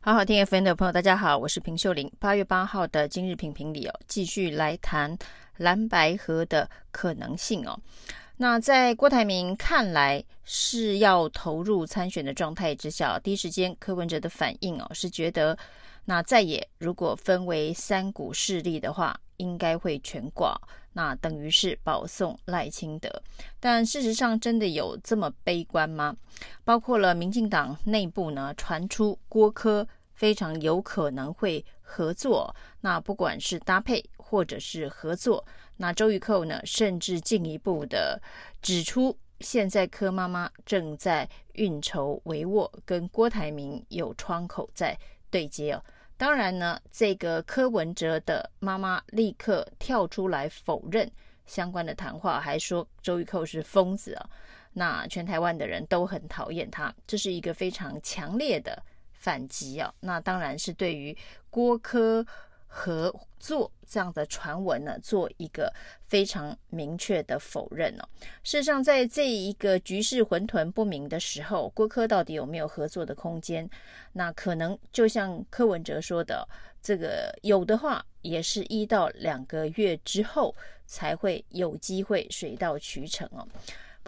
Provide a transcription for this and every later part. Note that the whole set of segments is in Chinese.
好好听 FM 的朋友，大家好，我是平秀玲。八月八号的今日评评理哦，继续来谈蓝白合的可能性哦。那在郭台铭看来是要投入参选的状态之下，第一时间柯文哲的反应哦是觉得，那再也如果分为三股势力的话，应该会全挂，那等于是保送赖清德。但事实上真的有这么悲观吗？包括了民进党内部呢，传出郭柯非常有可能会合作，那不管是搭配或者是合作。那周玉蔻呢，甚至进一步的指出，现在柯妈妈正在运筹帷幄，跟郭台铭有窗口在对接哦。当然呢，这个柯文哲的妈妈立刻跳出来否认相关的谈话，还说周玉蔻是疯子啊。那全台湾的人都很讨厌他，这是一个非常强烈的反击啊。那当然是对于郭柯。合作这样的传闻呢，做一个非常明确的否认哦。事实上，在这一个局势混沌不明的时候，郭柯到底有没有合作的空间？那可能就像柯文哲说的，这个有的话，也是一到两个月之后才会有机会水到渠成哦。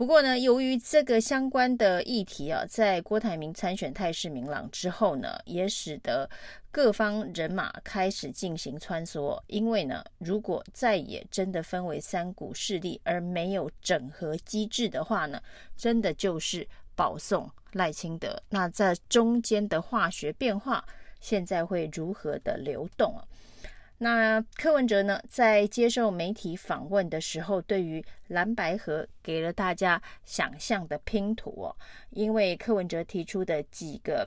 不过呢，由于这个相关的议题啊，在郭台铭参选态势明朗之后呢，也使得各方人马开始进行穿梭。因为呢，如果再也真的分为三股势力，而没有整合机制的话呢，真的就是保送赖清德。那在中间的化学变化，现在会如何的流动啊？那柯文哲呢，在接受媒体访问的时候，对于蓝白盒给了大家想象的拼图哦，因为柯文哲提出的几个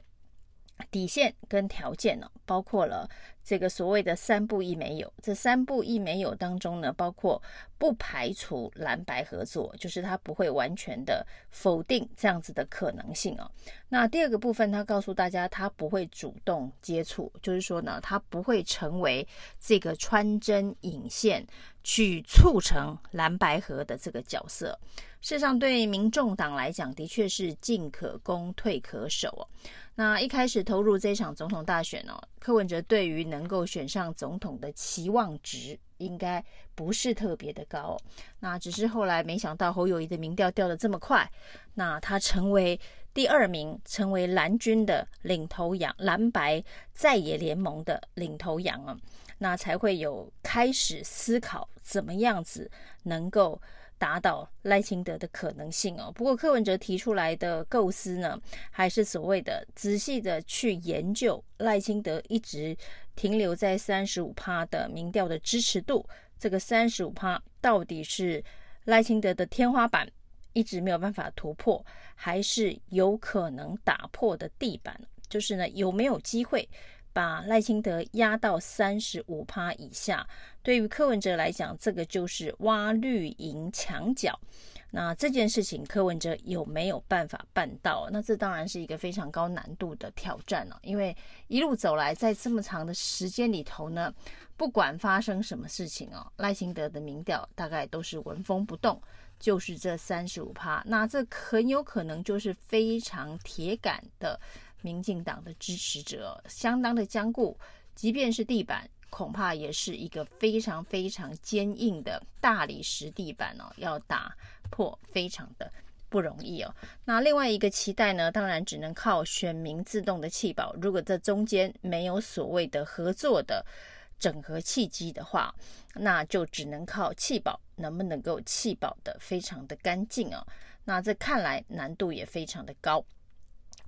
底线跟条件呢，包括了。这个所谓的三不一没有，这三不一没有当中呢，包括不排除蓝白合作，就是他不会完全的否定这样子的可能性哦。那第二个部分，他告诉大家，他不会主动接触，就是说呢，他不会成为这个穿针引线去促成蓝白合的这个角色。事实上，对民众党来讲，的确是进可攻，退可守哦。那一开始投入这场总统大选哦，柯文哲对于能够选上总统的期望值应该不是特别的高。那只是后来没想到侯友宜的民调掉得这么快，那他成为第二名，成为蓝军的领头羊，蓝白在野联盟的领头羊啊，那才会有开始思考怎么样子能够。打倒赖清德的可能性哦，不过柯文哲提出来的构思呢，还是所谓的仔细的去研究赖清德一直停留在三十五趴的民调的支持度，这个三十五趴到底是赖清德的天花板，一直没有办法突破，还是有可能打破的地板？就是呢，有没有机会？把赖清德压到三十五趴以下，对于柯文哲来讲，这个就是挖绿营墙角。那这件事情，柯文哲有没有办法办到？那这当然是一个非常高难度的挑战了。因为一路走来，在这么长的时间里头呢，不管发生什么事情哦，赖清德的民调大概都是纹风不动，就是这三十五趴。那这很有可能就是非常铁杆的。民进党的支持者相当的坚固，即便是地板，恐怕也是一个非常非常坚硬的大理石地板哦，要打破非常的不容易哦。那另外一个期待呢，当然只能靠选民自动的弃保。如果这中间没有所谓的合作的整合契机的话，那就只能靠弃保，能不能够弃保的非常的干净哦？那这看来难度也非常的高。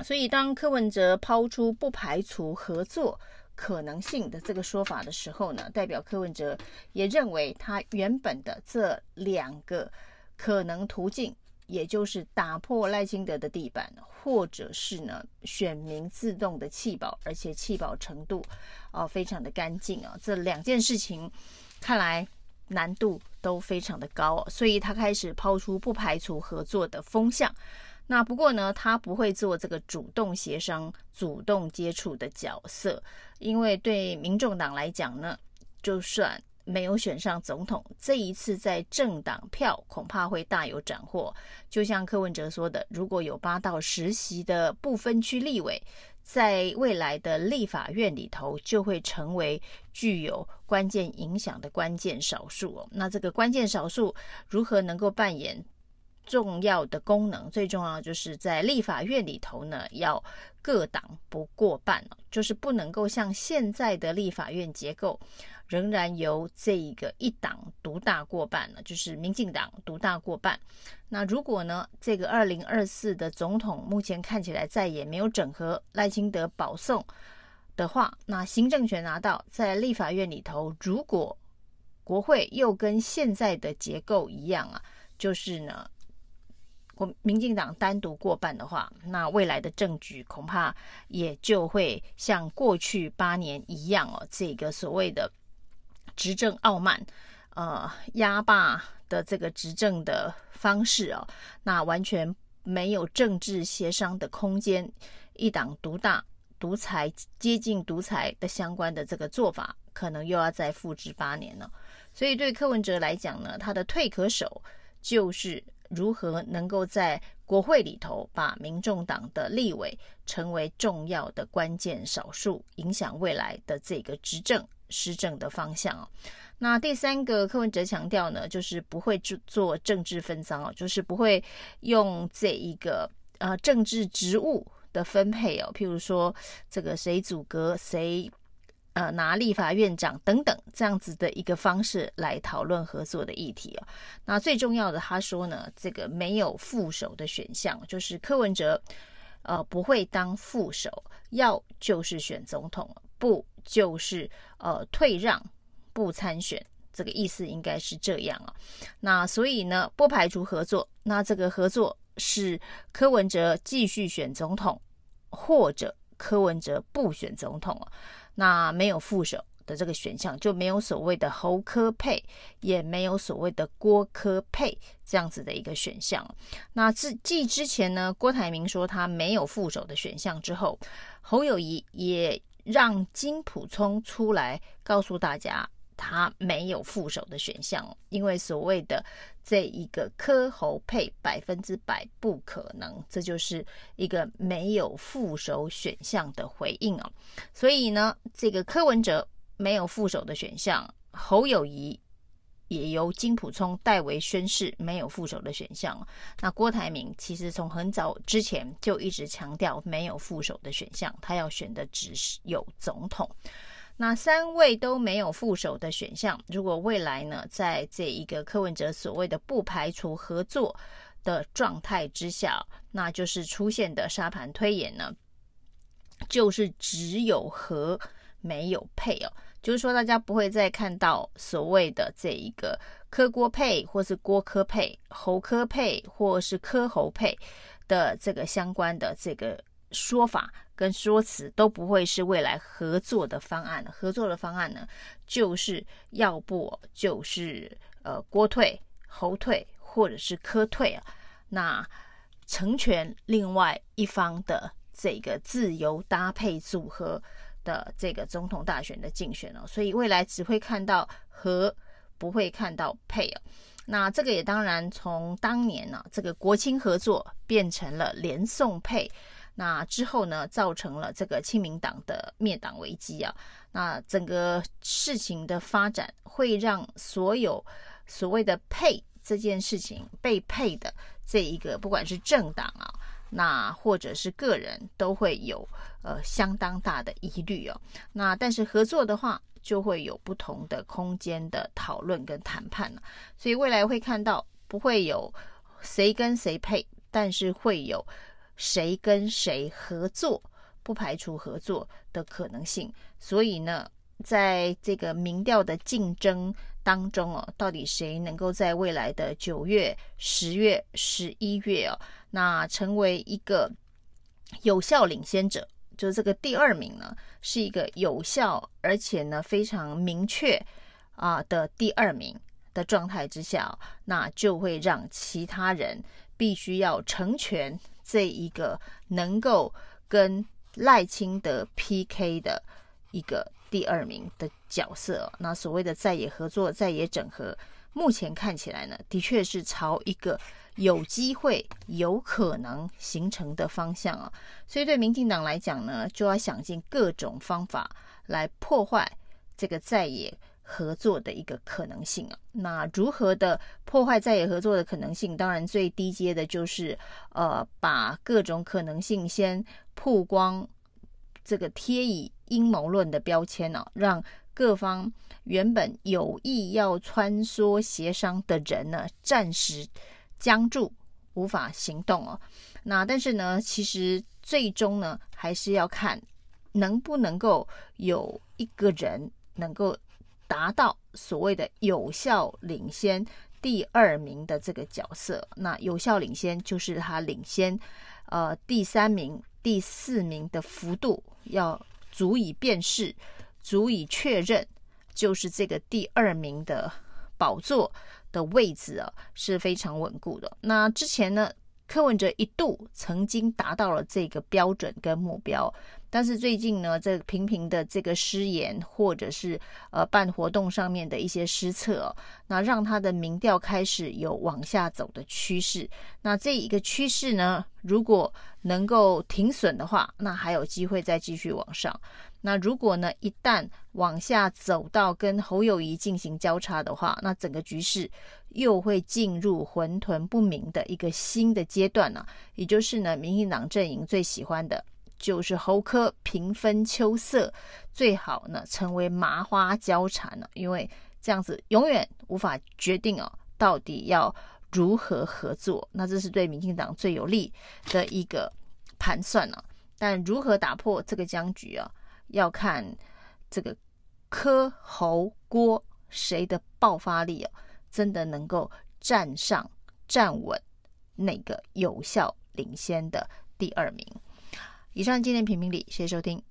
所以，当柯文哲抛出不排除合作可能性的这个说法的时候呢，代表柯文哲也认为他原本的这两个可能途径，也就是打破赖清德的地板，或者是呢选民自动的弃保，而且弃保程度啊、非常的干净啊，这两件事情看来难度都非常的高，所以他开始抛出不排除合作的风向。那不过呢，他不会做这个主动协商、主动接触的角色，因为对民众党来讲呢，就算没有选上总统，这一次在政党票恐怕会大有斩获。就像柯文哲说的，如果有八到十席的不分区立委，在未来的立法院里头，就会成为具有关键影响的关键少数哦。那这个关键少数如何能够扮演重要的功能？最重要就是在立法院里头呢，要各党不过半，就是不能够像现在的立法院结构。仍然由这一个一党独大过半了，就是民进党独大过半。那如果呢，这个二零二四的总统目前看起来再也没有整合赖清德保送的话，那行政权拿到在立法院里头，如果国会又跟现在的结构一样啊，就是呢，国民进党单独过半的话，那未来的政局恐怕也就会像过去八年一样哦，这个所谓的。执政傲慢，呃，压霸的这个执政的方式哦，那完全没有政治协商的空间，一党独大、独裁、接近独裁的相关的这个做法，可能又要再复制八年了。所以对柯文哲来讲呢，他的退可守就是如何能够在国会里头把民众党的立委成为重要的关键少数，影响未来的这个执政。施政的方向哦，那第三个柯文哲强调呢，就是不会做做政治分赃哦，就是不会用这一个呃政治职务的分配哦，譬如说这个谁组阁谁呃拿立法院长等等这样子的一个方式来讨论合作的议题哦。那最重要的，他说呢，这个没有副手的选项，就是柯文哲呃不会当副手，要就是选总统。不就是呃退让不参选，这个意思应该是这样啊。那所以呢，不排除合作。那这个合作是柯文哲继续选总统，或者柯文哲不选总统啊。那没有副手的这个选项，就没有所谓的侯科配，也没有所谓的郭科配这样子的一个选项。那自继之前呢，郭台铭说他没有副手的选项之后，侯友谊也。让金普聪出来告诉大家，他没有副手的选项，因为所谓的这一个柯侯配百分之百不可能，这就是一个没有副手选项的回应哦。所以呢，这个柯文哲没有副手的选项，侯友宜。也由金溥聪代为宣示没有副手的选项。那郭台铭其实从很早之前就一直强调没有副手的选项，他要选的只是有总统。那三位都没有副手的选项，如果未来呢，在这一个柯文哲所谓的不排除合作的状态之下，那就是出现的沙盘推演呢，就是只有和没有配哦。就是说，大家不会再看到所谓的这一个柯郭配，或是郭柯配、侯柯配，或是柯侯配的这个相关的这个说法跟说辞，都不会是未来合作的方案。合作的方案呢，就是要不就是呃郭退、侯退，或者是柯退啊，那成全另外一方的这个自由搭配组合。的这个总统大选的竞选哦，所以未来只会看到和，不会看到配哦。那这个也当然从当年呢，这个国青合作变成了连宋配，那之后呢，造成了这个亲民党的灭党危机啊。那整个事情的发展会让所有所谓的配这件事情被配的这一个，不管是政党啊。那或者是个人都会有呃相当大的疑虑哦。那但是合作的话，就会有不同的空间的讨论跟谈判了。所以未来会看到不会有谁跟谁配，但是会有谁跟谁合作，不排除合作的可能性。所以呢，在这个民调的竞争当中哦，到底谁能够在未来的九月、十月、十一月哦？那成为一个有效领先者，就是这个第二名呢，是一个有效而且呢非常明确啊的第二名的状态之下，那就会让其他人必须要成全这一个能够跟赖清德 PK 的一个第二名的角色。那所谓的在野合作、在野整合，目前看起来呢，的确是朝一个有机会、有可能形成的方向啊。所以对民进党来讲呢，就要想尽各种方法来破坏这个在野合作的一个可能性啊。那如何的破坏在野合作的可能性？当然最低阶的就是呃，把各种可能性先曝光。这个贴以阴谋论的标签呢、让各方原本有意要穿梭协商的人呢，暂时僵住，无法行动哦。那但是呢，其实最终呢，还是要看能不能够有一个人能够达到所谓的有效领先第二名的这个角色。那有效领先就是他领先呃第三名。第四名的幅度要足以辨识，足以确认，就是这个第二名的宝座的位置啊，是非常稳固的。那之前呢，柯文哲一度曾经达到了这个标准跟目标。但是最近呢，这频频的这个失言，或者是呃办活动上面的一些失策哦，那让他的民调开始有往下走的趋势。那这一个趋势呢，如果能够停损的话，那还有机会再继续往上。那如果呢，一旦往下走到跟侯友谊进行交叉的话，那整个局势又会进入混沌不明的一个新的阶段呢，也就是呢，民进党阵营最喜欢的。就是侯科平分秋色，最好呢成为麻花交缠了，因为这样子永远无法决定哦，到底要如何合作。那这是对民进党最有利的一个盘算呢。但如何打破这个僵局啊，要看这个柯侯郭谁的爆发力啊，真的能够站上站稳那个有效领先的第二名。以上今天评评理，谢谢收听。